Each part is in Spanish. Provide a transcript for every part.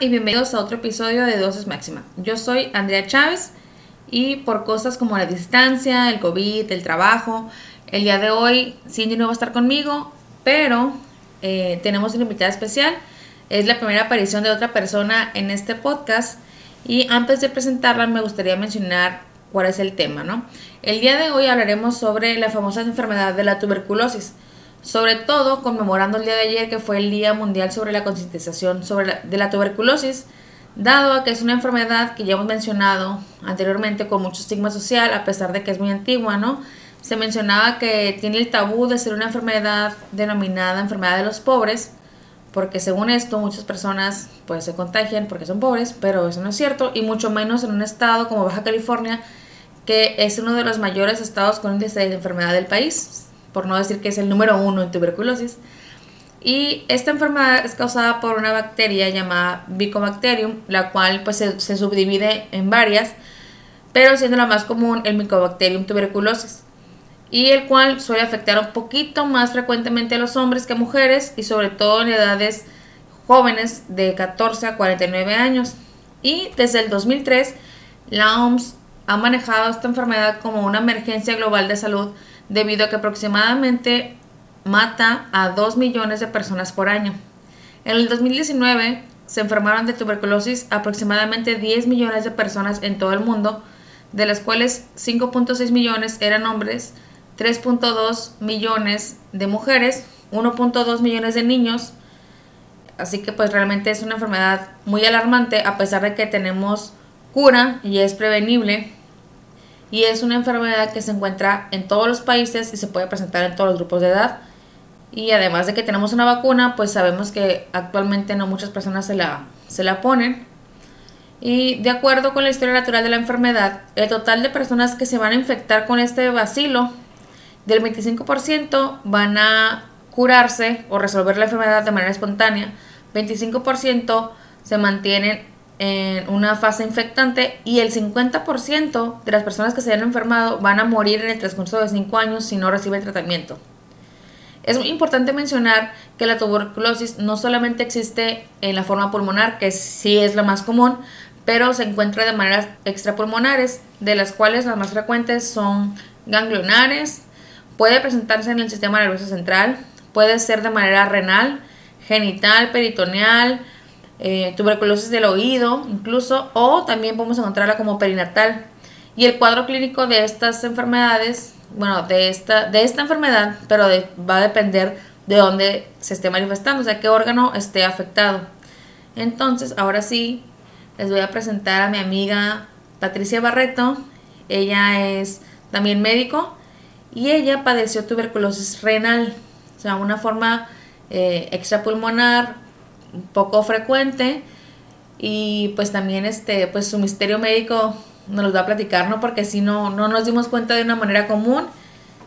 y bienvenidos a otro episodio de Dosis Máxima. Yo soy Andrea Chávez y por cosas como la distancia, el COVID, el trabajo, el día de hoy Cindy no va a estar conmigo, pero eh, tenemos una invitada especial. Es la primera aparición de otra persona en este podcast y antes de presentarla me gustaría mencionar cuál es el tema, ¿no? El día de hoy hablaremos sobre la famosa enfermedad de la tuberculosis sobre todo conmemorando el día de ayer que fue el Día Mundial sobre la concientización sobre de la tuberculosis, dado a que es una enfermedad que ya hemos mencionado anteriormente con mucho estigma social, a pesar de que es muy antigua, ¿no? Se mencionaba que tiene el tabú de ser una enfermedad denominada enfermedad de los pobres, porque según esto muchas personas pues se contagian porque son pobres, pero eso no es cierto, y mucho menos en un estado como Baja California, que es uno de los mayores estados con índice de enfermedad del país, por no decir que es el número uno en tuberculosis. Y esta enfermedad es causada por una bacteria llamada Mycobacterium, la cual pues se, subdivide en varias, pero siendo la más común el Mycobacterium tuberculosis, y el cual suele afectar un poquito más frecuentemente a los hombres que a mujeres y sobre todo en edades jóvenes de 14 a 49 años. Y desde el 2003 la OMS ha manejado esta enfermedad como una emergencia global de salud debido a que aproximadamente mata a 2 millones de personas por año. En el 2019 se enfermaron de tuberculosis aproximadamente 10 millones de personas en todo el mundo, de las cuales 5.6 millones eran hombres, 3.2 millones de mujeres, 1.2 millones de niños. Así que pues realmente es una enfermedad muy alarmante a pesar de que tenemos cura y es prevenible y es una enfermedad que se encuentra en todos los países y se puede presentar en todos los grupos de edad. Y además de que tenemos una vacuna, pues sabemos que actualmente no muchas personas se la, se la ponen. Y de acuerdo con la historia natural de la enfermedad, el total de personas que se van a infectar con este bacilo, del 25% van a curarse o resolver la enfermedad de manera espontánea, 25% se mantienen en una fase infectante y el 50% de las personas que se hayan enfermado van a morir en el transcurso de 5 años si no reciben tratamiento. Es muy importante mencionar que la tuberculosis no solamente existe en la forma pulmonar, que sí es la más común, pero se encuentra de maneras extrapulmonares, de las cuales las más frecuentes son ganglionares, puede presentarse en el sistema nervioso central, puede ser de manera renal, genital, peritoneal, eh, tuberculosis del oído incluso, o también podemos encontrarla como perinatal. Y el cuadro clínico de estas enfermedades, bueno, de esta, de esta enfermedad, pero va a depender de dónde se esté manifestando, o sea, qué órgano esté afectado. Entonces, ahora sí, les voy a presentar a mi amiga Patricia Barreto. Ella es también médico y ella padeció tuberculosis renal, o sea, una forma eh, extrapulmonar poco frecuente y pues también este pues su misterio médico nos lo va a platicar, ¿no? Porque si no no nos dimos cuenta de una manera común,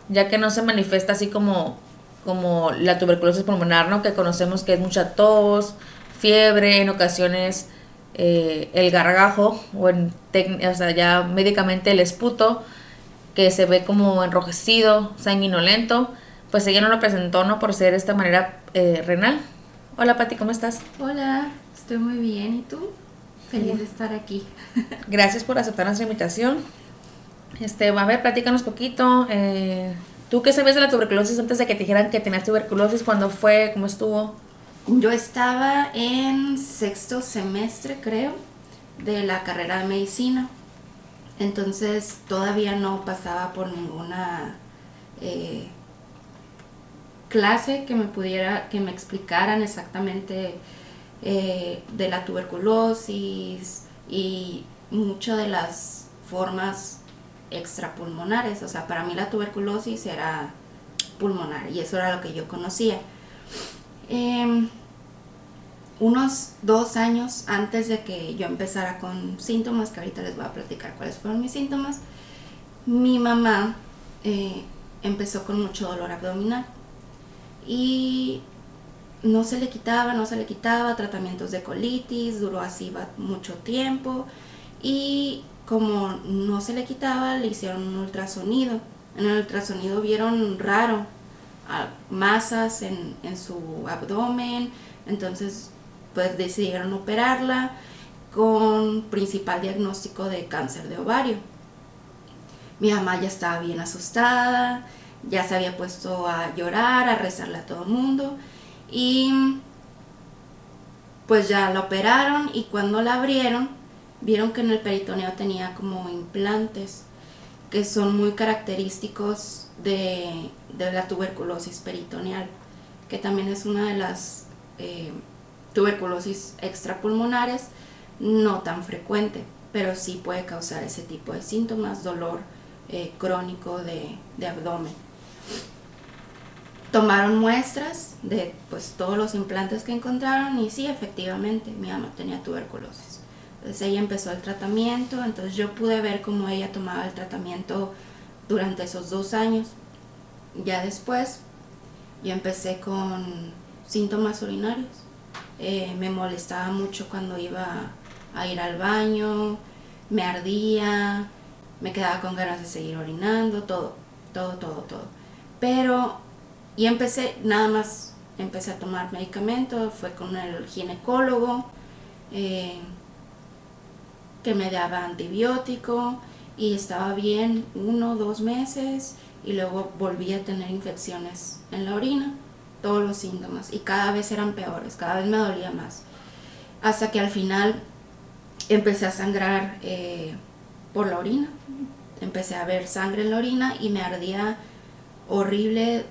ya que no se manifiesta así como como la tuberculosis pulmonar, ¿no? Que conocemos que es mucha tos, fiebre, en ocasiones eh, el gargajo o, en o ya médicamente el esputo que se ve como enrojecido, sanguinolento, pues ella no lo presentó, ¿no? Por ser de esta manera eh, renal. Hola Pati, ¿cómo estás? Hola, estoy muy bien. ¿Y tú? Feliz de estar aquí. Gracias por aceptar nuestra invitación. Este, a ver, platícanos poquito. Eh, ¿Tú qué sabías de la tuberculosis antes de que te dijeran que tenías tuberculosis? ¿Cuándo fue? ¿Cómo estuvo? Yo estaba en sexto semestre, creo, de la carrera de medicina. Entonces todavía no pasaba por ninguna eh, clase que me pudiera, que me explicaran exactamente eh, de la tuberculosis y muchas de las formas extrapulmonares. O sea, para mí la tuberculosis era pulmonar y eso era lo que yo conocía. Em, unos dos años antes de que yo empezara con síntomas, que ahorita les voy a platicar cuáles fueron mis síntomas, mi mamá eh, empezó con mucho dolor abdominal y no se le quitaba, no se le quitaba, tratamientos de colitis, duró así mucho tiempo y como no se le quitaba, le hicieron un ultrasonido. En el ultrasonido vieron raro masas en, en, su abdomen, entonces pues decidieron operarla con principal diagnóstico de cáncer de ovario. Mi mamá ya estaba bien asustada, ya se había puesto a llorar, a rezarle a todo el mundo. Y pues ya la operaron y cuando la abrieron vieron que en el peritoneo tenía como implantes que son muy característicos de, la tuberculosis peritoneal, que también es una de las eh, tuberculosis extrapulmonares no tan frecuente, pero sí puede causar ese tipo de síntomas, dolor eh, crónico de, de abdomen tomaron muestras de pues todos los implantes que encontraron y sí, efectivamente, mi mamá tenía tuberculosis. Entonces ella empezó el tratamiento, entonces yo pude ver cómo ella tomaba el tratamiento durante esos dos años. Ya después yo empecé con síntomas urinarios. Eh, me molestaba mucho cuando iba a ir al baño, me ardía, me quedaba con ganas de seguir orinando, todo, todo, todo, todo. Pero y empecé, nada más empecé a tomar medicamentos, fue con el ginecólogo, eh, que me daba antibiótico y estaba bien uno dos meses y luego volví a tener infecciones en la orina, todos los síntomas y cada vez eran peores, cada vez me dolía más. Hasta que al final empecé a sangrar eh, por la orina, empecé a ver sangre en la orina y me ardía horrible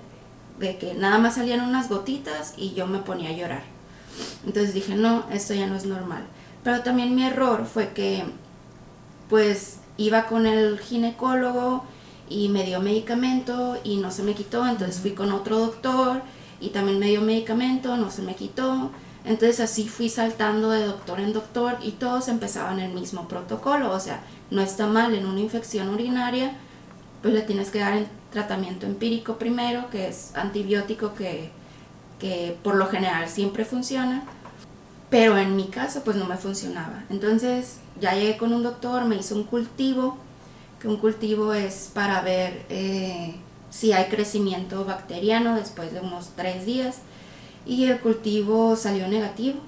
de que nada más salían unas gotitas y yo me ponía a llorar. Entonces dije, no, esto ya no es normal. Pero también mi error fue que pues iba con el ginecólogo y me dio medicamento y no se me quitó, entonces fui con otro doctor y también me dio medicamento, no se me quitó. Entonces así fui saltando de doctor en doctor y todos empezaban el mismo protocolo, o sea, no está mal en una infección urinaria, pues le tienes que dar tratamiento empírico primero, que es antibiótico que, por lo general siempre funciona, pero en mi caso pues no me funcionaba. Entonces ya llegué con un doctor, me hizo un cultivo, que un cultivo es para ver eh, si hay crecimiento bacteriano después de unos tres días, y el cultivo salió negativo.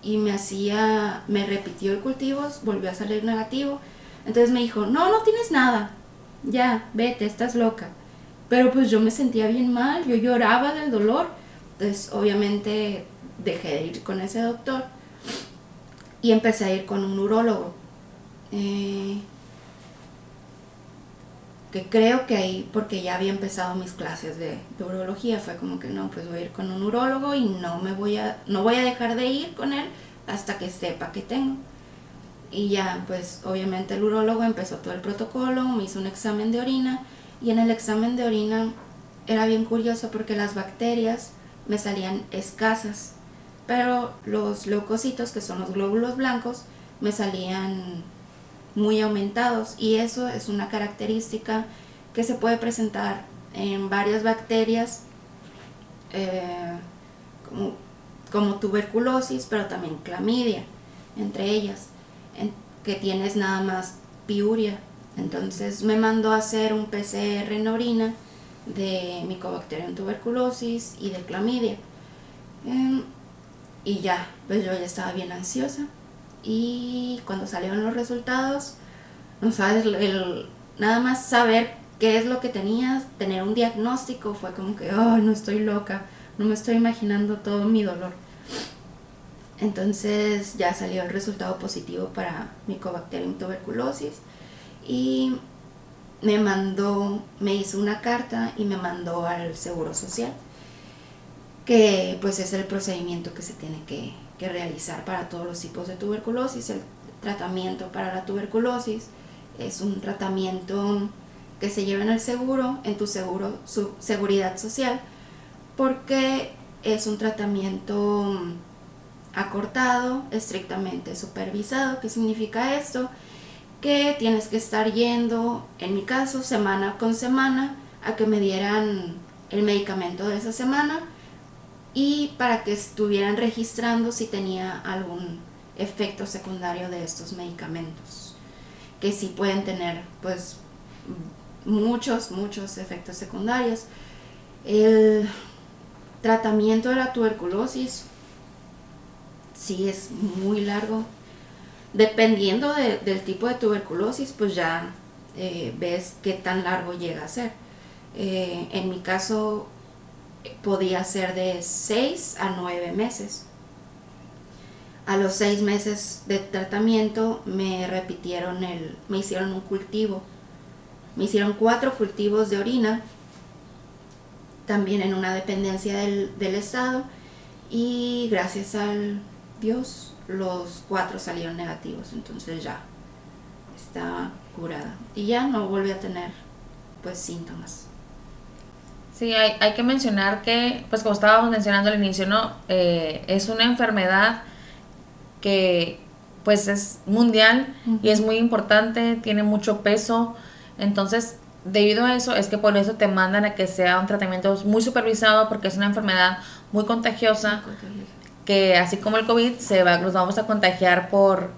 Y me hacía, me repitió el cultivo, volvió a salir negativo. Entonces me dijo, no, no tienes nada ya, vete, estás loca. Pero pues yo me sentía bien mal, yo lloraba del dolor. Entonces obviamente dejé de ir con ese doctor y empecé a ir con un urólogo. Eh, que creo que ahí, porque ya había empezado mis clases de, urología, fue como que no, pues voy a ir con un urólogo y no me voy a, no voy a dejar de ir con él hasta que sepa que tengo. Y ya, pues obviamente el urólogo empezó todo el protocolo, me hizo un examen de orina y en el examen de orina era bien curioso porque las bacterias me salían escasas, pero los leucocitos, que son los glóbulos blancos, me salían muy aumentados y eso es una característica que se puede presentar en varias bacterias eh, como, como tuberculosis, pero también clamidia, entre ellas que tienes nada más piuria. Entonces me mandó a hacer un PCR en orina de Mycobacterium tuberculosis y de clamidia. Em, y ya, pues yo ya estaba bien ansiosa. Y cuando salieron los resultados, no sabes, el, nada más saber qué es lo que tenías, tener un diagnóstico, fue como que, ay, no estoy loca, no me estoy imaginando todo mi dolor. Entonces ya salió el resultado positivo para Mycobacterium tuberculosis y me mandó, me hizo una carta y me mandó al Seguro Social, que pues es el procedimiento que se tiene que, que realizar para todos los tipos de tuberculosis. El tratamiento para la tuberculosis es un tratamiento que se lleva en el seguro, en tu seguro, su seguridad social, porque es un tratamiento acortado, estrictamente supervisado. ¿Qué significa esto? Que tienes que estar yendo, en mi caso, semana con semana, a que me dieran el medicamento de esa semana y para que estuvieran registrando si tenía algún efecto secundario de estos medicamentos, que sí pueden tener pues muchos, muchos efectos secundarios. El tratamiento de la tuberculosis sí es muy largo. Dependiendo del tipo de tuberculosis, pues ya eh, ves qué tan largo llega a ser. Eh, en mi caso podía ser de 6 a 9 meses. A los 6 meses de tratamiento me repitieron el, me hicieron un cultivo. Me hicieron cuatro cultivos de orina, también en una dependencia del, del Estado, y gracias al Dios los cuatro salieron negativos, entonces ya estaba curada. Y ya no volví a tener pues síntomas. Sí, hay, hay que mencionar que, pues como estábamos mencionando al inicio, ¿no? Eh, es una enfermedad que pues es mundial y es muy importante, tiene mucho peso, entonces debido a eso es que por eso te mandan a que sea un tratamiento muy supervisado porque es una enfermedad muy contagiosa, que así como el COVID se va, nos vamos a contagiar por,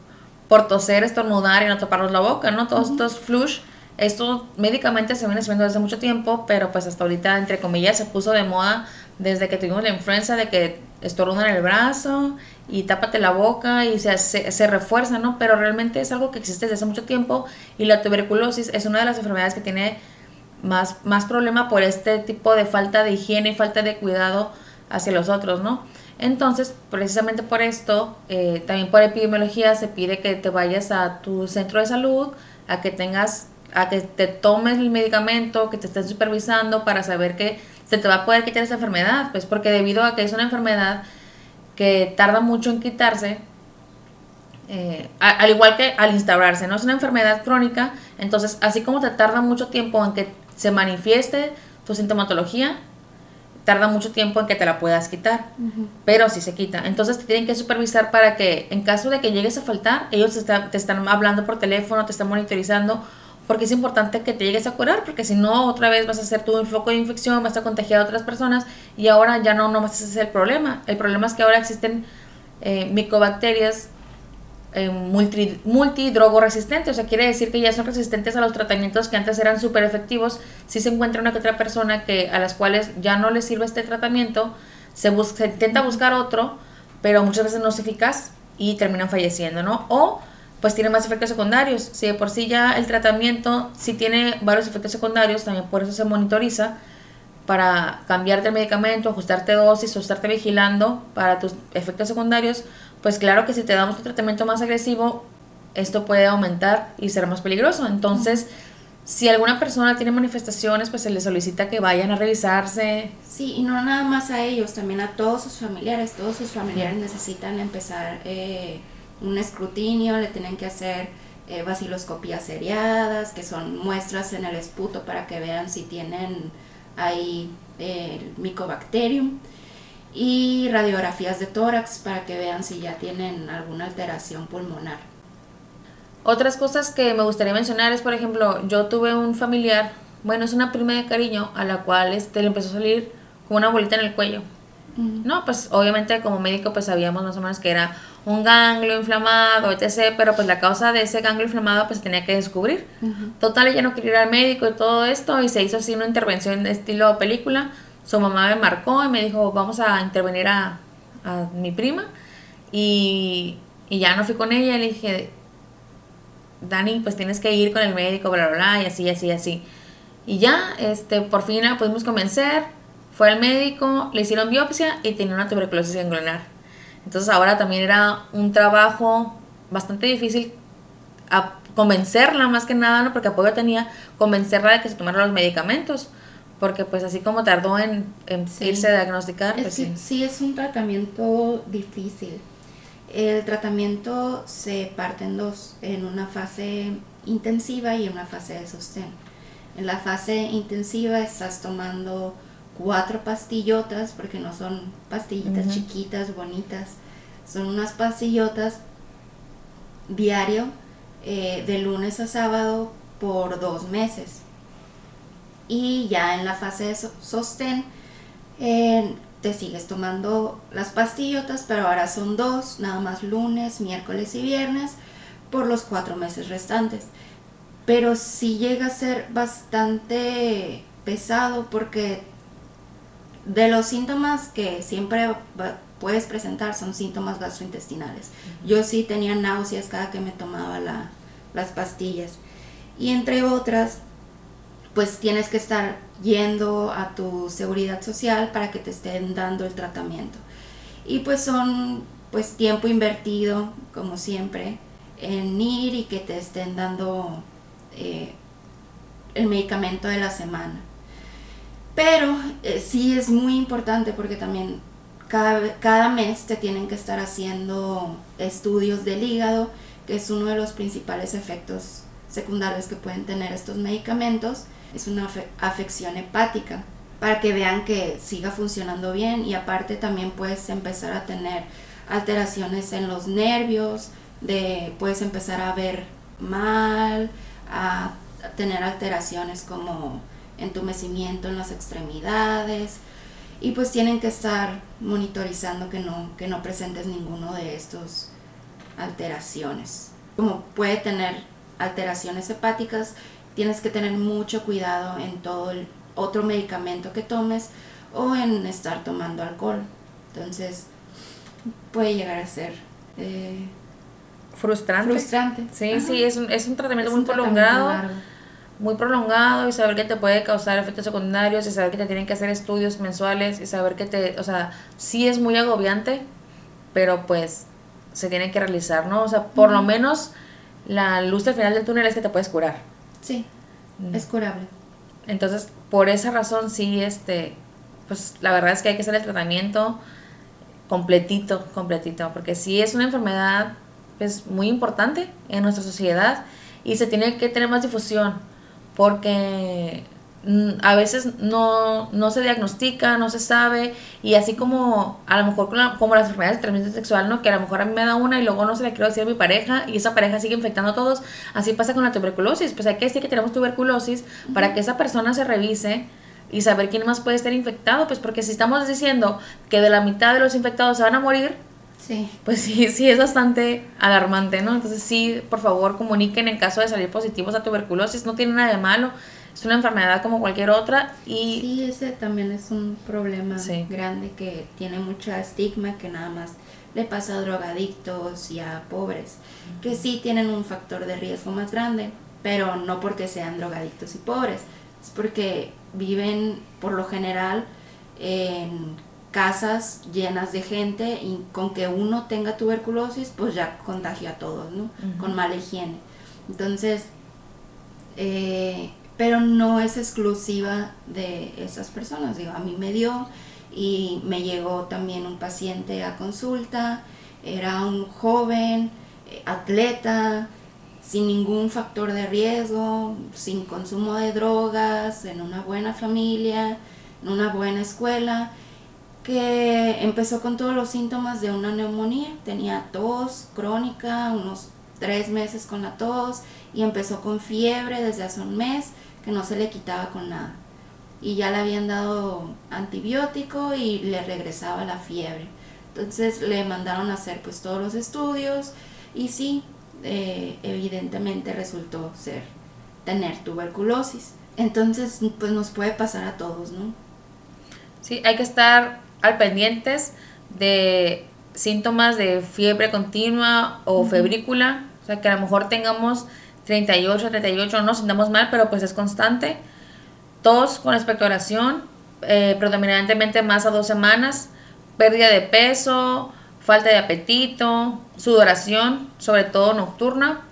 por toser, estornudar y no toparnos la boca, ¿no? Todos estos flush esto médicamente se viene haciendo desde mucho tiempo, pero pues hasta ahorita, entre comillas, se puso de moda desde que tuvimos la influenza de que estornudan el brazo y tápate la boca y se, se, refuerza, ¿no? Pero realmente es algo que existe desde hace mucho tiempo y la tuberculosis es una de las enfermedades que tiene más, más problema por este tipo de falta de higiene y falta de cuidado hacia los otros, ¿no? Entonces, precisamente por esto, eh, también por epidemiología se pide que te vayas a tu centro de salud, a que tengas a que te tomes el medicamento, que te estén supervisando para saber que se te va a poder quitar esa enfermedad, pues porque debido a que es una enfermedad que tarda mucho en quitarse, eh, al igual que al instaurarse, no es una enfermedad crónica, entonces así como te tarda mucho tiempo en que se manifieste tu sintomatología, tarda mucho tiempo en que te la puedas quitar, pero sí se quita. Entonces te tienen que supervisar para que en caso de que llegues a faltar, ellos te están hablando por teléfono, te están monitorizando porque es importante que te llegues a curar, porque si no, otra vez vas a ser tú un foco de infección, vas a contagiar a otras personas y ahora ya no, no vas a ser el problema. El problema es que ahora existen eh, micobacterias eh, multi, o sea, quiere decir que ya son resistentes a los tratamientos que antes eran súper efectivos. Si se encuentra una que otra persona que, a las cuales ya no le sirve este tratamiento, se, se intenta buscar otro, pero muchas veces no es eficaz y terminan falleciendo, ¿no? O pues tiene más efectos secundarios. Si de por sí ya el tratamiento sí tiene varios efectos secundarios, también por eso se monitoriza para cambiarte el medicamento, ajustarte dosis o estarte vigilando para tus efectos secundarios, pues claro que si te damos un tratamiento más agresivo, esto puede aumentar y ser más peligroso. Entonces, si alguna persona tiene manifestaciones, pues se le solicita que vayan a revisarse. Sí, y no nada más a ellos, también a todos sus familiares. Todos sus familiares necesitan empezar eh, un escrutinio, le tienen que hacer eh, vaciloscopías seriadas, que son muestras en el esputo para que vean si tienen ahí el micobacterium y radiografías de tórax para que vean si ya tienen alguna alteración pulmonar. Otras cosas que me gustaría mencionar es, por ejemplo, yo tuve un familiar, bueno, es una prima de cariño a la cual este, le empezó a salir con una bolita en el cuello. No, pues obviamente como médico pues sabíamos más o menos que era un ganglio inflamado, etc. Pero pues la causa de ese ganglio inflamado pues tenía que descubrir. Total, ella no quería ir al médico y todo esto y se hizo así una intervención de estilo película. Su mamá me marcó y me dijo, vamos a intervenir a, mi prima. Y, y, ya no fui con ella y le dije, Dani, pues tienes que ir con el médico, bla, bla, bla, y así, así, así. Y ya, este, por fin la pudimos convencer. Fue al médico, le hicieron biopsia y tenía una tuberculosis ganglionar. Entonces ahora también era un trabajo bastante difícil a convencerla más que nada, ¿no? porque apoyo tenía convencerla de que se tomara los medicamentos, porque pues así como tardó en, irse a diagnosticar. Pues, sí. sí, es un tratamiento difícil. El tratamiento se parte en dos, en una fase intensiva y en una fase de sostén. En la fase intensiva estás tomando cuatro pastillotas, porque no son pastillitas chiquitas, bonitas, son unas pastillotas diario eh, de lunes a sábado por dos meses. Y ya en la fase de sostén te sigues tomando las pastillotas, pero ahora son dos, nada más lunes, miércoles y viernes, por los cuatro meses restantes. Pero sí llega a ser bastante pesado porque de los síntomas que siempre puedes presentar son síntomas gastrointestinales. Yo sí tenía náuseas cada que me tomaba las pastillas. Y entre otras, pues tienes que estar yendo a tu seguridad social para que te estén dando el tratamiento. Y pues son pues tiempo invertido, como siempre, en ir y que te estén dando eh, el medicamento de la semana. Pero eh, sí es muy importante porque también cada, cada mes te tienen que estar haciendo estudios del hígado, que es uno de los principales efectos secundarios que pueden tener estos medicamentos. Es una afección hepática para que vean que siga funcionando bien y aparte también puedes empezar a tener alteraciones en los nervios, de puedes empezar a ver mal, a tener alteraciones como entumecimiento en las extremidades y pues tienen que estar monitorizando que no, que no presentes ninguno de estos alteraciones. Como puede tener alteraciones hepáticas, tienes que tener mucho cuidado en todo el otro medicamento que tomes o en estar tomando alcohol. Entonces puede llegar a ser eh, frustrante. Frustrante. Sí, sí, es un, es un tratamiento muy prolongado muy prolongado y saber que te puede causar efectos secundarios y saber que te tienen que hacer estudios mensuales y saber que te, o sea, sí es muy agobiante, pero pues se tiene que realizar, ¿no? O sea, por lo menos la luz al final del túnel es que te puedes curar. Sí, mm. es curable. Entonces, por esa razón sí, este, pues la verdad es que hay que hacer el tratamiento completito, completito, porque sí es una enfermedad pues muy importante en nuestra sociedad y se tiene que tener más difusión porque a veces no, no se diagnostica, no se sabe, y así como a lo mejor como las enfermedades de transmisión sexual, ¿no? Que a lo mejor a mí me da una y luego no se la quiero decir a mi pareja y esa pareja sigue infectando a todos, así pasa con la tuberculosis, pues hay que decir que tenemos tuberculosis para que esa persona se revise y saber quién más puede estar infectado, pues porque si estamos diciendo que de la mitad de los infectados se van a morir, Sí. Pues sí, sí es bastante alarmante, ¿no? Entonces sí, por favor, comuniquen en caso de salir positivos a tuberculosis, no tiene nada de malo, es una enfermedad como cualquier otra y... Sí, ese también es un problema grande que tiene mucho estigma, que nada más le pasa a drogadictos y a pobres, que sí tienen un factor de riesgo más grande, pero no porque sean drogadictos y pobres, es porque viven por lo general en casas llenas de gente y con que uno tenga tuberculosis, pues ya contagia a todos, ¿no? Con mala higiene. Entonces, eh, pero no es exclusiva de esas personas. Digo, a mí me dio y me llegó también un paciente a consulta, era un joven, eh, atleta, sin ningún factor de riesgo, sin consumo de drogas, en una buena familia, en una buena escuela que empezó con todos los síntomas de una neumonía. Tenía tos crónica, unos tres meses con la tos y empezó con fiebre desde hace un mes que no se le quitaba con nada. Y ya le habían dado antibiótico y le regresaba la fiebre. Entonces le mandaron a hacer pues todos los estudios y sí, eh, evidentemente resultó ser tener tuberculosis. Entonces pues nos puede pasar a todos, ¿no? Sí, hay que estar al pendientes de síntomas de fiebre continua o febrícula, o sea que a lo mejor tengamos 38, 38, no nos sintamos mal, pero pues es constante. Tos con expectoración, eh, predominantemente más a dos semanas, pérdida de peso, falta de apetito, sudoración, sobre todo nocturna.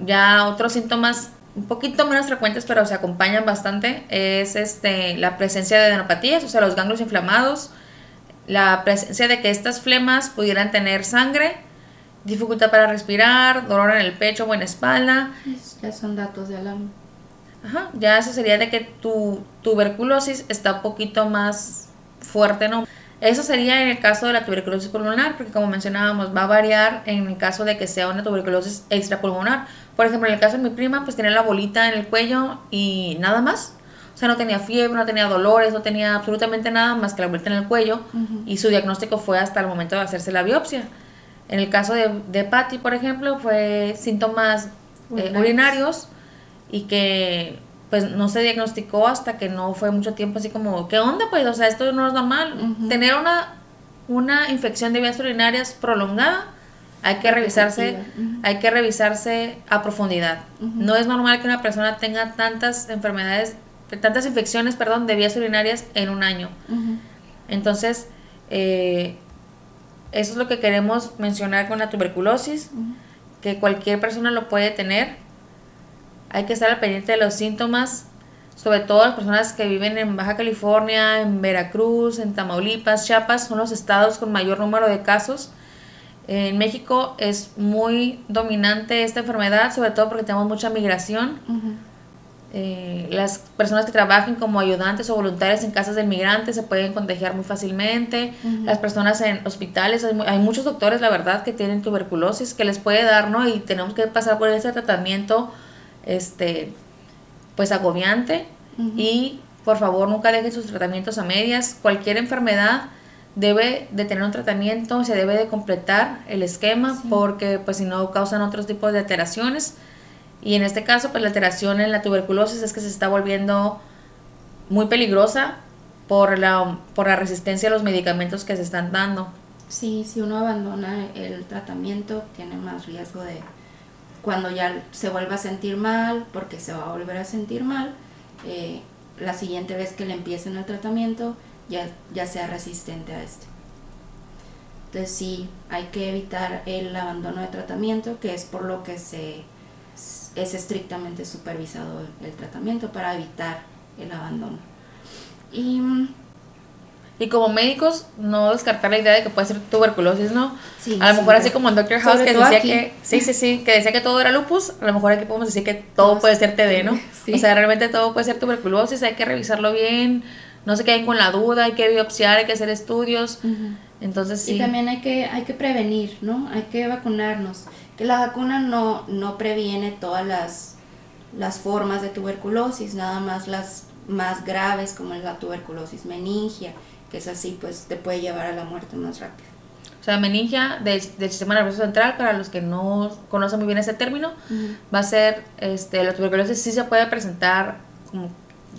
Ya otros síntomas un poquito menos frecuentes, pero se acompañan bastante, es este, la presencia de adenopatías, o sea, los ganglios inflamados, la presencia de que estas flemas pudieran tener sangre, dificultad para respirar, dolor en el pecho o en la espalda. Ya son datos de alarma. Ajá, ya eso sería de que tu tuberculosis está un poquito más fuerte, ¿no? Eso sería en el caso de la tuberculosis pulmonar, porque como mencionábamos, va a variar en el caso de que sea una tuberculosis extrapulmonar. Por ejemplo, en el caso de mi prima, pues tenía la bolita en el cuello y nada más. O sea, no tenía fiebre, no tenía dolores, no tenía absolutamente nada más que la bolita en el cuello. Y su diagnóstico fue hasta el momento de hacerse la biopsia. En el caso de, de Patty, por ejemplo, fue síntomas eh, urinarios y que pues no se diagnosticó hasta que no fue mucho tiempo así como, ¿qué onda? Pues, o sea, esto no es normal. Tener una una infección de vías urinarias prolongada, hay que revisarse, hay que revisarse a profundidad. No es normal que una persona tenga tantas enfermedades, tantas infecciones, perdón, de vías urinarias en un año. Entonces, eh, eso es lo que queremos mencionar con la tuberculosis, que cualquier persona lo puede tener. Hay que estar al pendiente de los síntomas, sobre todo las personas que viven en Baja California, en Veracruz, en Tamaulipas, Chiapas, son los estados con mayor número de casos. En México es muy dominante esta enfermedad, sobre todo porque tenemos mucha migración. Eh, las personas que trabajen como ayudantes o voluntarios en casas de migrantes se pueden contagiar muy fácilmente. Las personas en hospitales, hay, muchos doctores, la verdad, que tienen tuberculosis que les puede dar, ¿no? Y tenemos que pasar por ese tratamiento, este, pues agobiante. Y por favor, nunca dejen sus tratamientos a medias. Cualquier enfermedad debe de tener un tratamiento, se debe de completar el esquema porque pues si no causan otros tipos de alteraciones y en este caso pues la alteración en la tuberculosis es que se está volviendo muy peligrosa por la, por la resistencia a los medicamentos que se están dando. Sí, si uno abandona el tratamiento tiene más riesgo de cuando ya se vuelva a sentir mal, porque se va a volver a sentir mal, eh, la siguiente vez que le empiecen el tratamiento, ya, sea resistente a este. Entonces sí, hay que evitar el abandono de tratamiento, que es por lo que se es estrictamente supervisado el, tratamiento para evitar el abandono. Y, y, como médicos, no descartar la idea de que puede ser tuberculosis, ¿no? a lo mejor así como en Dr. House que decía que, sí, sí, sí, que decía que todo era lupus, a lo mejor aquí podemos decir que todo puede ser TD, ¿no? O sea, realmente todo puede ser tuberculosis, hay que revisarlo bien, no se queden con la duda, hay que biopsiar, hay que hacer estudios. Entonces sí. Y también hay que, hay que prevenir, ¿no? Hay que vacunarnos. Que la vacuna no, no previene todas las, las formas de tuberculosis, nada más las más graves como la tuberculosis meningia, que es así, pues te puede llevar a la muerte más rápido. O sea, meningia del, sistema nervioso central, para los que no conocen muy bien ese término, va a ser, este, la tuberculosis sí se puede presentar como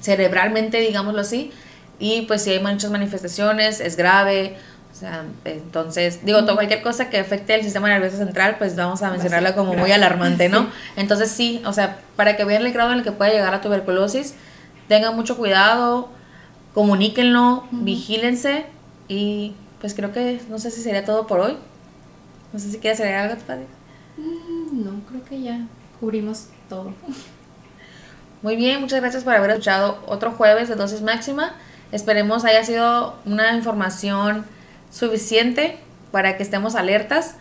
cerebralmente, digámoslo así, y pues si hay muchas manifestaciones, es grave. O sea, entonces, digo, cualquier cosa que afecte el sistema nervioso central, pues vamos a mencionarla como muy alarmante, ¿no? Entonces sí, o sea, para que vean el grado en el que puede llegar la tuberculosis, tengan mucho cuidado, comuníquenlo, vigílense y pues creo que, no sé si sería todo por hoy. No sé si quieres agregar algo, padre. Mm, no, creo que ya cubrimos todo. Muy bien, muchas gracias por haber escuchado otro jueves de dosis máxima. Esperemos haya sido una información suficiente para que estemos alertas.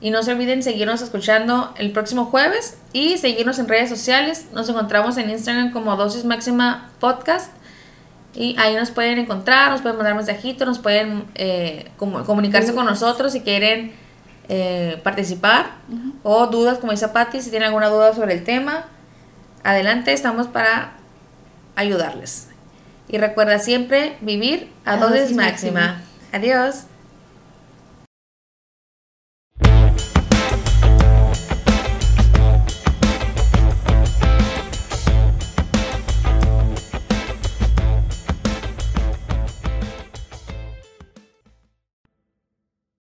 Y no se olviden seguirnos escuchando el próximo jueves y seguirnos en redes sociales. Nos encontramos en Instagram como Dosis Máxima Podcast. Y ahí nos pueden encontrar, nos pueden mandar mensajitos, nos pueden eh, comunicarse con nosotros si quieren eh, participar. O dudas, como dice Patti, si tienen alguna duda sobre el tema. Adelante, estamos para ayudarles. Y recuerda siempre vivir a, dosis, máxima. Adiós.